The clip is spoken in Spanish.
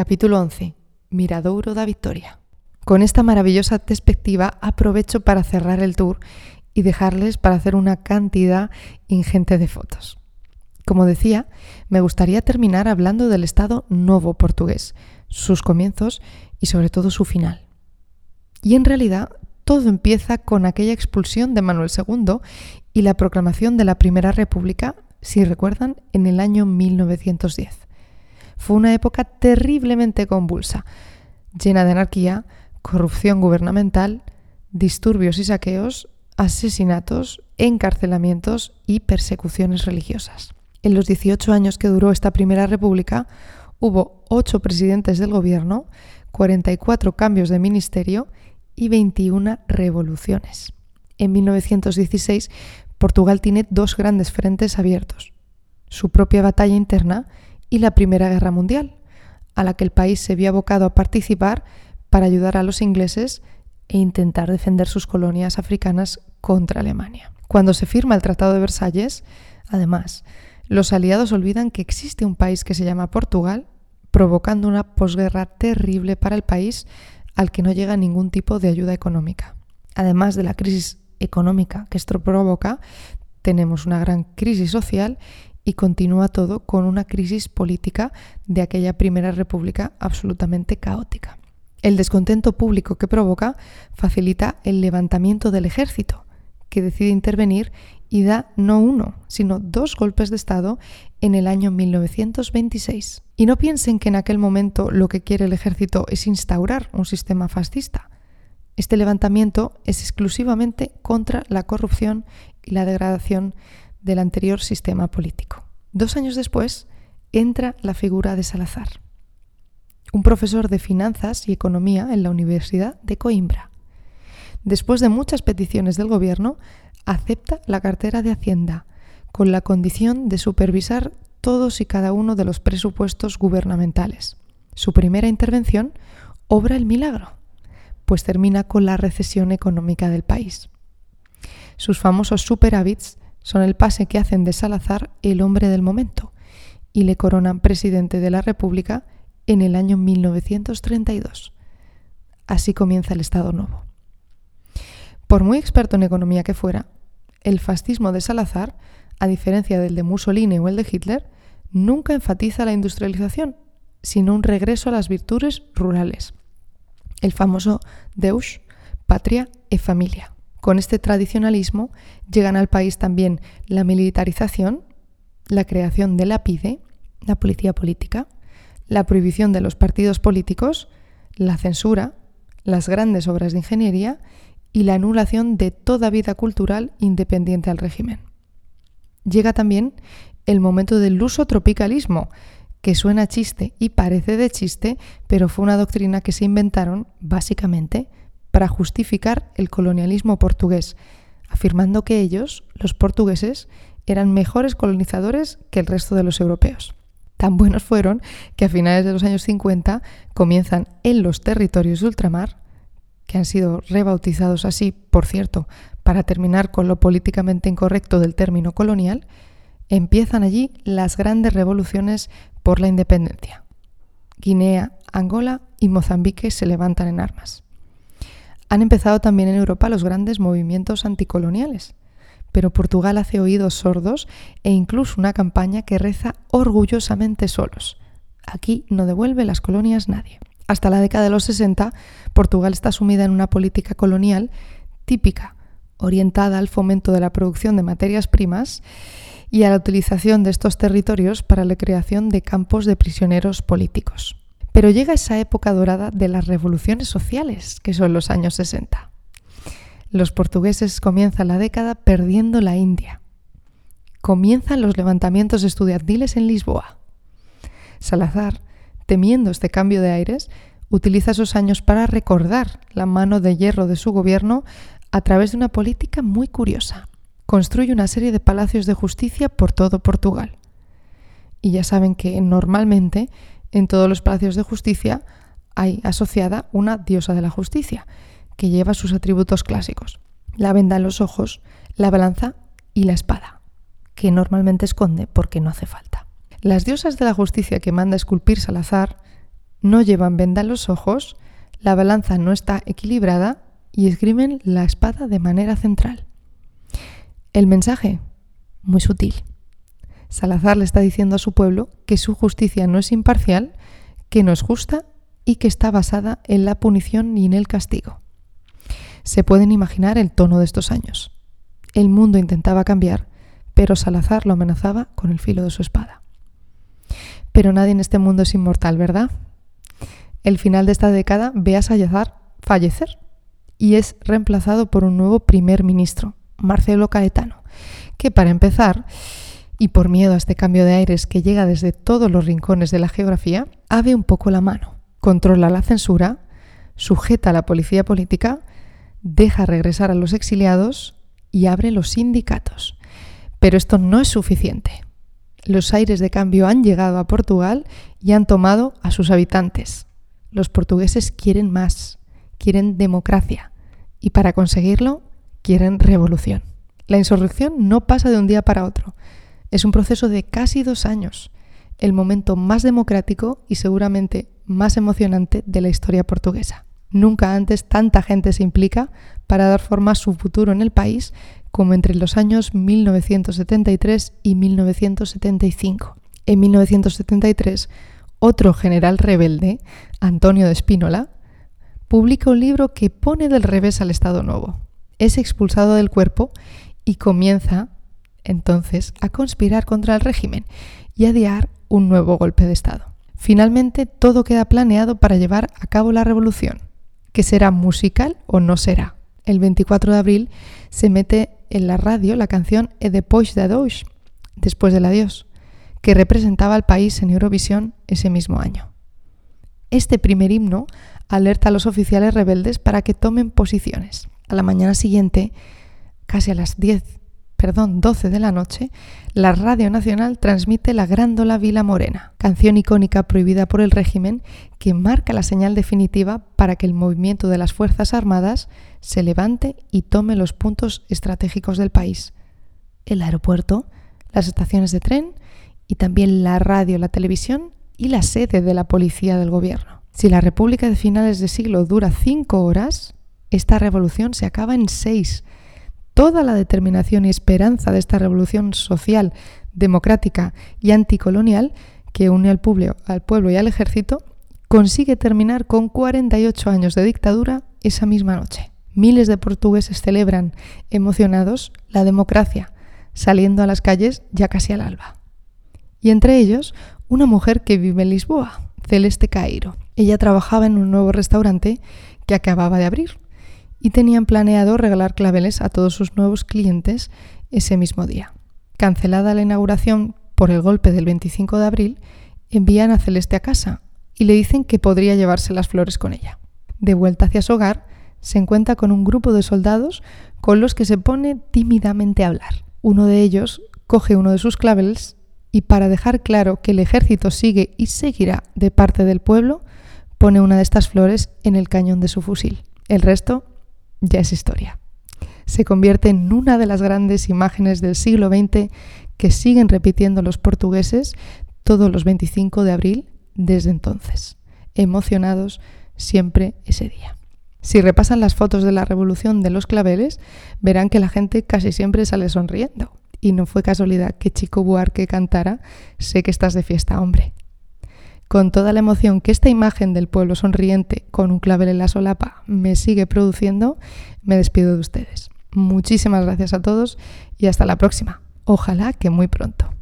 Capítulo 11. Miradouro da Victoria. Con esta maravillosa perspectiva aprovecho para cerrar el tour y dejarles para hacer una cantidad ingente de fotos. Como decía, me gustaría terminar hablando del Estado Novo portugués, sus comienzos y sobre todo su final. Y en realidad todo empieza con aquella expulsión de Manuel II y la proclamación de la Primera República, si recuerdan, en el año 1910. Fue una época terriblemente convulsa, llena de anarquía, corrupción gubernamental, disturbios y saqueos, asesinatos, encarcelamientos y persecuciones religiosas. En los 18 años que duró esta Primera República, hubo 8 presidentes del gobierno, 44 cambios de ministerio y 21 revoluciones. En 1916, Portugal tiene dos grandes frentes abiertos, su propia batalla interna y la Primera Guerra Mundial, a la que el país se vio abocado a participar para ayudar a los ingleses e intentar defender sus colonias africanas contra Alemania. Cuando se firma el Tratado de Versalles, además, los aliados olvidan que existe un país que se llama Portugal, provocando una posguerra terrible para el país al que no llega ningún tipo de ayuda económica. Además de la crisis económica que esto provoca, tenemos una gran crisis social y continúa todo con una crisis política de aquella primera república absolutamente caótica. El descontento público que provoca facilita el levantamiento del ejército, que decide intervenir y da no uno, sino dos golpes de Estado en el año 1926. Y no piensen que en aquel momento lo que quiere el ejército es instaurar un sistema fascista. Este levantamiento es exclusivamente contra la corrupción y la degradación del anterior sistema político. Dos años después entra la figura de Salazar un profesor de finanzas y economía en la Universidad de Coimbra. Después de muchas peticiones del gobierno, acepta la cartera de Hacienda, con la condición de supervisar todos y cada uno de los presupuestos gubernamentales. Su primera intervención obra el milagro, pues termina con la recesión económica del país. Sus famosos superávits son el pase que hacen de Salazar el hombre del momento y le coronan presidente de la República en el año 1932. Así comienza el Estado Nuevo. Por muy experto en economía que fuera, el fascismo de Salazar, a diferencia del de Mussolini o el de Hitler, nunca enfatiza la industrialización, sino un regreso a las virtudes rurales. El famoso Deus, patria e familia. Con este tradicionalismo llegan al país también la militarización, la creación de la PIDE, la policía política, la prohibición de los partidos políticos, la censura, las grandes obras de ingeniería y la anulación de toda vida cultural independiente al régimen. Llega también el momento del uso tropicalismo, que suena chiste y parece de chiste, pero fue una doctrina que se inventaron básicamente para justificar el colonialismo portugués, afirmando que ellos, los portugueses, eran mejores colonizadores que el resto de los europeos tan buenos fueron que a finales de los años 50 comienzan en los territorios de ultramar, que han sido rebautizados así, por cierto, para terminar con lo políticamente incorrecto del término colonial, empiezan allí las grandes revoluciones por la independencia. Guinea, Angola y Mozambique se levantan en armas. Han empezado también en Europa los grandes movimientos anticoloniales pero Portugal hace oídos sordos e incluso una campaña que reza orgullosamente solos. Aquí no devuelve las colonias nadie. Hasta la década de los 60, Portugal está sumida en una política colonial típica, orientada al fomento de la producción de materias primas y a la utilización de estos territorios para la creación de campos de prisioneros políticos. Pero llega esa época dorada de las revoluciones sociales, que son los años 60 los portugueses comienzan la década perdiendo la India. Comienzan los levantamientos estudiantiles en Lisboa. Salazar, temiendo este cambio de aires, utiliza esos años para recordar la mano de hierro de su gobierno a través de una política muy curiosa. Construye una serie de palacios de justicia por todo Portugal. Y ya saben que normalmente en todos los palacios de justicia hay asociada una diosa de la justicia, que lleva sus atributos clásicos, la venda en los ojos, la balanza y la espada, que normalmente esconde porque no hace falta. Las diosas de la justicia que manda esculpir Salazar, no llevan venda en los ojos, la balanza no está equilibrada y esgrimen la espada de manera central. El mensaje, muy sutil. Salazar le está diciendo a su pueblo que su justicia no es imparcial, que no es justa y que está basada en la punición y en el castigo. Se pueden imaginar el tono de estos años. El mundo intentaba cambiar, pero Salazar lo amenazaba con el filo de su espada. Pero nadie en este mundo es inmortal, ¿verdad? El final de esta década ve a Salazar fallecer y es reemplazado por un nuevo primer ministro, Marcelo Caetano, que para empezar, y por miedo a este cambio de aires que llega desde todos los rincones de la geografía, abre un poco la mano, controla la censura, sujeta a la policía política, deja regresar a los exiliados y abre los sindicatos. Pero esto no es suficiente. Los aires de cambio han llegado a Portugal y han tomado a sus habitantes. Los portugueses quieren más, quieren democracia y para conseguirlo quieren revolución. La insurrección no pasa de un día para otro. Es un proceso de casi dos años, el momento más democrático y seguramente más emocionante de la historia portuguesa. Nunca antes tanta gente se implica para dar forma a su futuro en el país como entre los años 1973 y 1975. En 1973, otro general rebelde, Antonio de Espínola, publica un libro que pone del revés al Estado Nuevo. Es expulsado del cuerpo y comienza entonces a conspirar contra el régimen y a idear un nuevo golpe de Estado. Finalmente, todo queda planeado para llevar a cabo la revolución, que será musical o no será. El 24 de abril se mete en la radio la canción E depois de Adoix, después del adiós, que representaba al país en Eurovisión ese mismo año. Este primer himno alerta a los oficiales rebeldes para que tomen posiciones. A la mañana siguiente, casi a las 10 perdón, 12 de la noche, la Radio Nacional transmite La Grándola Vila Morena, canción icónica prohibida por el régimen que marca la señal definitiva para que el movimiento de las Fuerzas Armadas se levante y tome los puntos estratégicos del país. El aeropuerto, las estaciones de tren y también la radio, la televisión y la sede de la policía del gobierno. Si la República de finales de siglo dura cinco horas, esta revolución se acaba en seis toda la determinación y esperanza de esta revolución social, democrática y anticolonial que une al pueblo, al pueblo y al ejército, consigue terminar con 48 años de dictadura esa misma noche. Miles de portugueses celebran, emocionados, la democracia, saliendo a las calles ya casi al alba. Y entre ellos, una mujer que vive en Lisboa, Celeste Cairo. Ella trabajaba en un nuevo restaurante que acababa de abrir y tenían planeado regalar claveles a todos sus nuevos clientes ese mismo día. Cancelada la inauguración por el golpe del 25 de abril, envían a Celeste a casa y le dicen que podría llevarse las flores con ella. De vuelta hacia su hogar, se encuentra con un grupo de soldados con los que se pone tímidamente a hablar. Uno de ellos coge uno de sus claveles y para dejar claro que el ejército sigue y seguirá de parte del pueblo, pone una de estas flores en el cañón de su fusil. El resto ya es historia. Se convierte en una de las grandes imágenes del siglo XX que siguen repitiendo los portugueses todos los 25 de abril desde entonces, emocionados siempre ese día. Si repasan las fotos de la revolución de los claveles, verán que la gente casi siempre sale sonriendo. Y no fue casualidad que Chico Buarque cantara Sé que estás de fiesta, hombre con toda la emoción que esta imagen del pueblo sonriente con un clavel en la solapa me sigue produciendo, me despido de ustedes. Muchísimas gracias a todos y hasta la próxima. Ojalá que muy pronto.